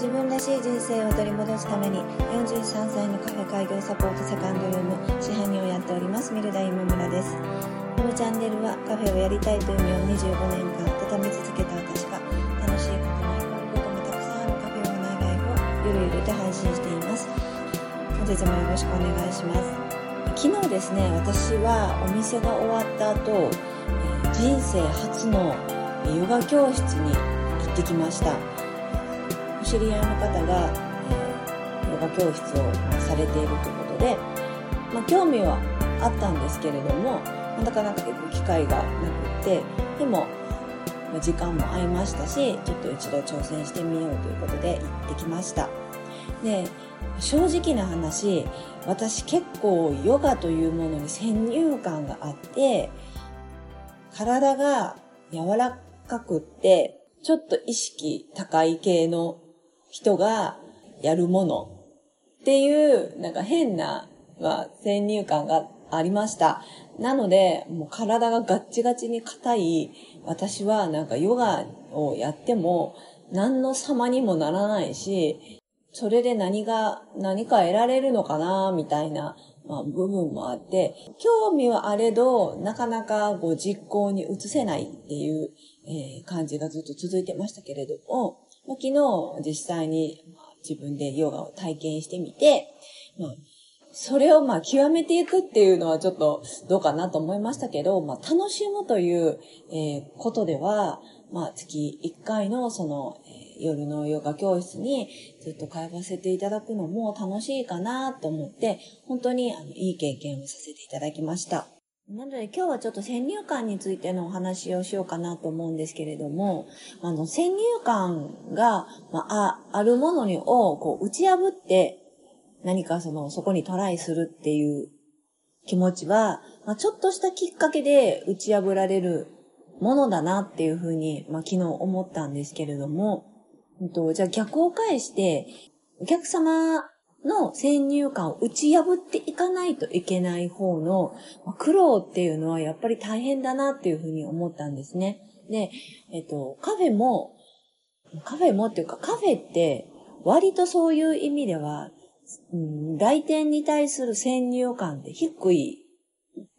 自分らしい人生を取り戻すために43歳のカフェ開業サポートセカンドルーム支配人をやっておりますミルダイモ村です。このチャンネルはカフェをやりたいという夢を25年間畳み続けた私が楽しいことも喜ぶこともたくさんあるカフェオーナーライフをゆるゆると配信しています。本日もよろしくお願いします。昨日ですね私はお店が終わった後人生初のヨガ教室に行ってきました。知り合いの方が、えー、ヨガ教室をされているということで、まあ、興味はあったんですけれどもなかなか行く機会がなくってでも時間も合いましたしちょっと一度挑戦してみようということで行ってきました。で正直な話私結構ヨガというものに先入観があって体が柔らかくって、ちょっと意識高い系の人がやるものっていう、なんか変な、まあ、先入観がありました。なので、もう体がガッチガチに硬い、私はなんかヨガをやっても何の様にもならないし、それで何が、何か得られるのかな、みたいなまあ、部分もあって、興味はあれど、なかなかこう実行に移せないっていう、えー、感じがずっと続いてましたけれども、ま、昨日実際に自分でヨガを体験してみて、まあ、それをまあ極めていくっていうのはちょっとどうかなと思いましたけど、まあ楽しむという、え、ことでは、まあ月1回のその、え夜のヨガ教室にずっと通わせていただくのも楽しいかなと思って、本当にあのいい経験をさせていただきました。なので今日はちょっと先入観についてのお話をしようかなと思うんですけれども、あの先入観が、まあ、あるものにをこう打ち破って何かそのそこにトライするっていう気持ちは、まあ、ちょっとしたきっかけで打ち破られるものだなっていうふうに、まあ、昨日思ったんですけれども、と、じゃあ逆を返して、お客様の先入観を打ち破っていかないといけない方の苦労っていうのはやっぱり大変だなっていうふうに思ったんですね。で、えっと、カフェも、カフェもっていうかカフェって割とそういう意味では、うん、来店に対する先入観って低い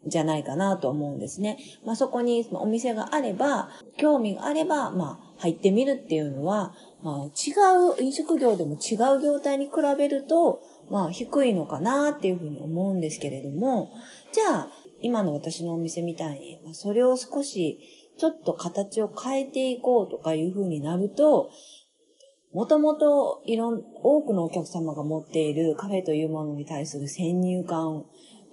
じゃないかなと思うんですね。まあ、そこにお店があれば、興味があれば、まあ、入ってみるっていうのは、まあ、違う、飲食業でも違う業態に比べると、まあ、低いのかなっていうふうに思うんですけれども、じゃあ、今の私のお店みたいに、まあ、それを少し、ちょっと形を変えていこうとかいうふうになると、もともといろん、多くのお客様が持っているカフェというものに対する先入観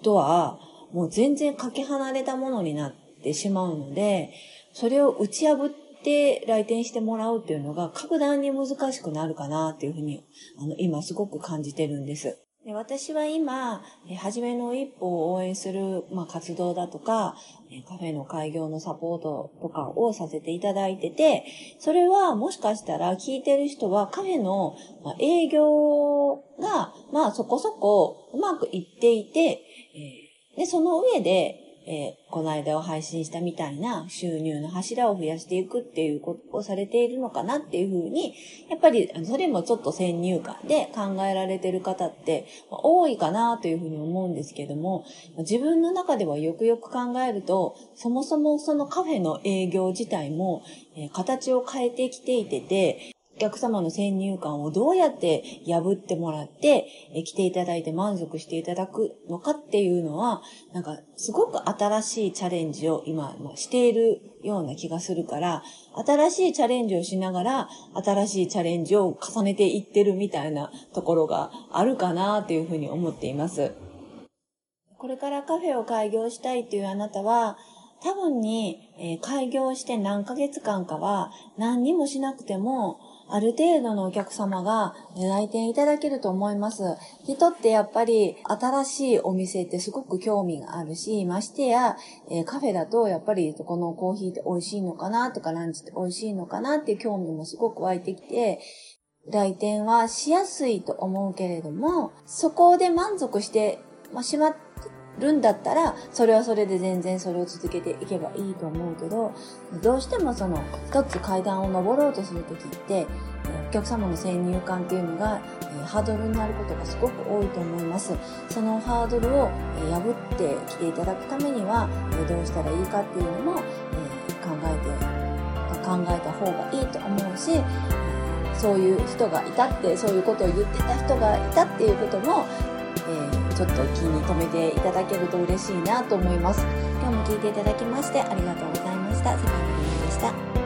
とは、もう全然かけ離れたものになってしまうので、それを打ち破って来店してもらうっていうのが格段に難しくなるかなっていうふうに、あの、今すごく感じてるんです。で私は今、はじめの一歩を応援する、まあ、活動だとか、カフェの開業のサポートとかをさせていただいてて、それはもしかしたら聞いてる人はカフェの営業が、まあそこそこうまくいっていて、で、その上で、えー、この間を配信したみたいな収入の柱を増やしていくっていうことをされているのかなっていうふうに、やっぱりそれもちょっと先入観で考えられてる方って多いかなというふうに思うんですけども、自分の中ではよくよく考えると、そもそもそのカフェの営業自体も、えー、形を変えてきていてて、客様の先入観をどうやって破ってもらって、え来ていただいて満足していただくのかっていうのは、なんかすごく新しいチャレンジを今、ましているような気がするから、新しいチャレンジをしながら、新しいチャレンジを重ねていってるみたいなところがあるかなというふうに思っています。これからカフェを開業したいっていうあなたは、多分に、え、開業して何ヶ月間かは何にもしなくてもある程度のお客様が来店いただけると思います。人ってやっぱり新しいお店ってすごく興味があるし、ましてや、え、カフェだとやっぱりこのコーヒーって美味しいのかなとかランチって美味しいのかなっていう興味もすごく湧いてきて、来店はしやすいと思うけれども、そこで満足して、まあ、しまってるんだったら、それはそれで全然それを続けていけばいいと思うけど、どうしてもその、一つ階段を登ろうとするときって、お客様の先入観っていうのが、え、ハードルになることがすごく多いと思います。そのハードルを、え、破ってきていただくためには、え、どうしたらいいかっていうのも、え考えて考えた方がいいと思うし、そういう人がいたって、そういうことを言ってた人がいたっていうことも、ちょっと気に留めていただけると嬉しいなと思います。今日も聞いていただきましてありがとうございました。坂本でした。